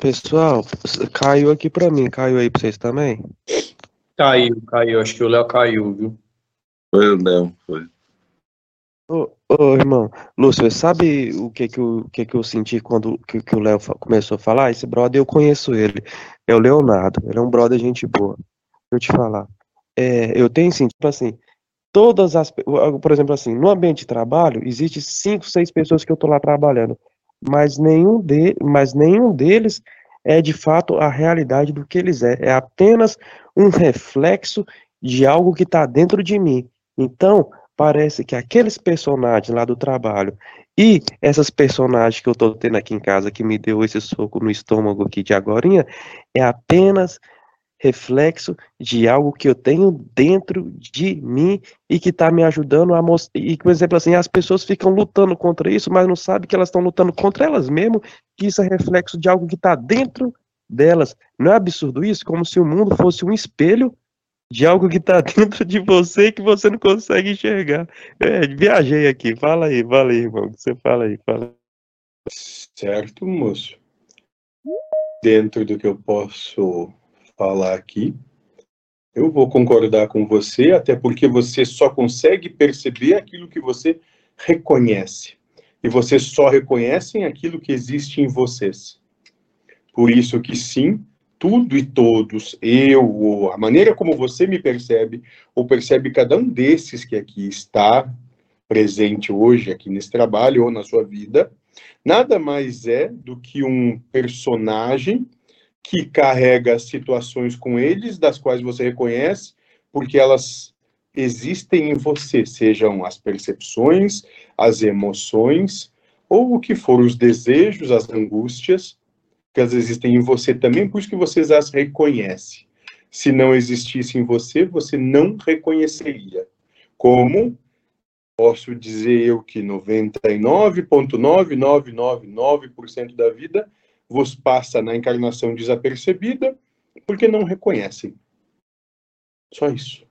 Pessoal, caiu aqui pra mim, caiu aí pra vocês também? Caiu, caiu. Acho que o Léo caiu, viu? Foi o Léo, foi. Ô, ô, irmão, Lúcio, sabe o que que eu, que que eu senti quando que, que o Léo começou a falar? Esse brother, eu conheço ele. É o Leonardo. Ele é um brother gente boa. Deixa eu te falar. É, eu tenho sentido, assim, todas as... Por exemplo, assim, no ambiente de trabalho, existe cinco, seis pessoas que eu tô lá trabalhando. Mas nenhum, de, mas nenhum deles é, de fato, a realidade do que eles é. É apenas um reflexo de algo que está dentro de mim. Então, parece que aqueles personagens lá do trabalho e essas personagens que eu tô tendo aqui em casa que me deu esse soco no estômago aqui de agorinha é apenas reflexo de algo que eu tenho dentro de mim e que está me ajudando a mostrar. E, por exemplo, assim, as pessoas ficam lutando contra isso, mas não sabem que elas estão lutando contra elas mesmas, que isso é reflexo de algo que está dentro delas. Não é absurdo isso? Como se o mundo fosse um espelho de algo que está dentro de você que você não consegue enxergar. É, viajei aqui. Fala aí, fala aí, irmão. Você fala aí, fala. Certo, moço. Dentro do que eu posso falar aqui, eu vou concordar com você, até porque você só consegue perceber aquilo que você reconhece. E vocês só reconhecem aquilo que existe em vocês. Por isso que sim, tudo e todos, eu, a maneira como você me percebe, ou percebe cada um desses que aqui está presente hoje, aqui nesse trabalho, ou na sua vida, nada mais é do que um personagem que carrega situações com eles, das quais você reconhece, porque elas existem em você, sejam as percepções, as emoções, ou o que for os desejos, as angústias, que elas existem em você também, por isso que você as reconhece. Se não existisse em você, você não reconheceria. Como posso dizer eu que 99,9999% da vida vos passa na encarnação desapercebida porque não reconhecem. Só isso.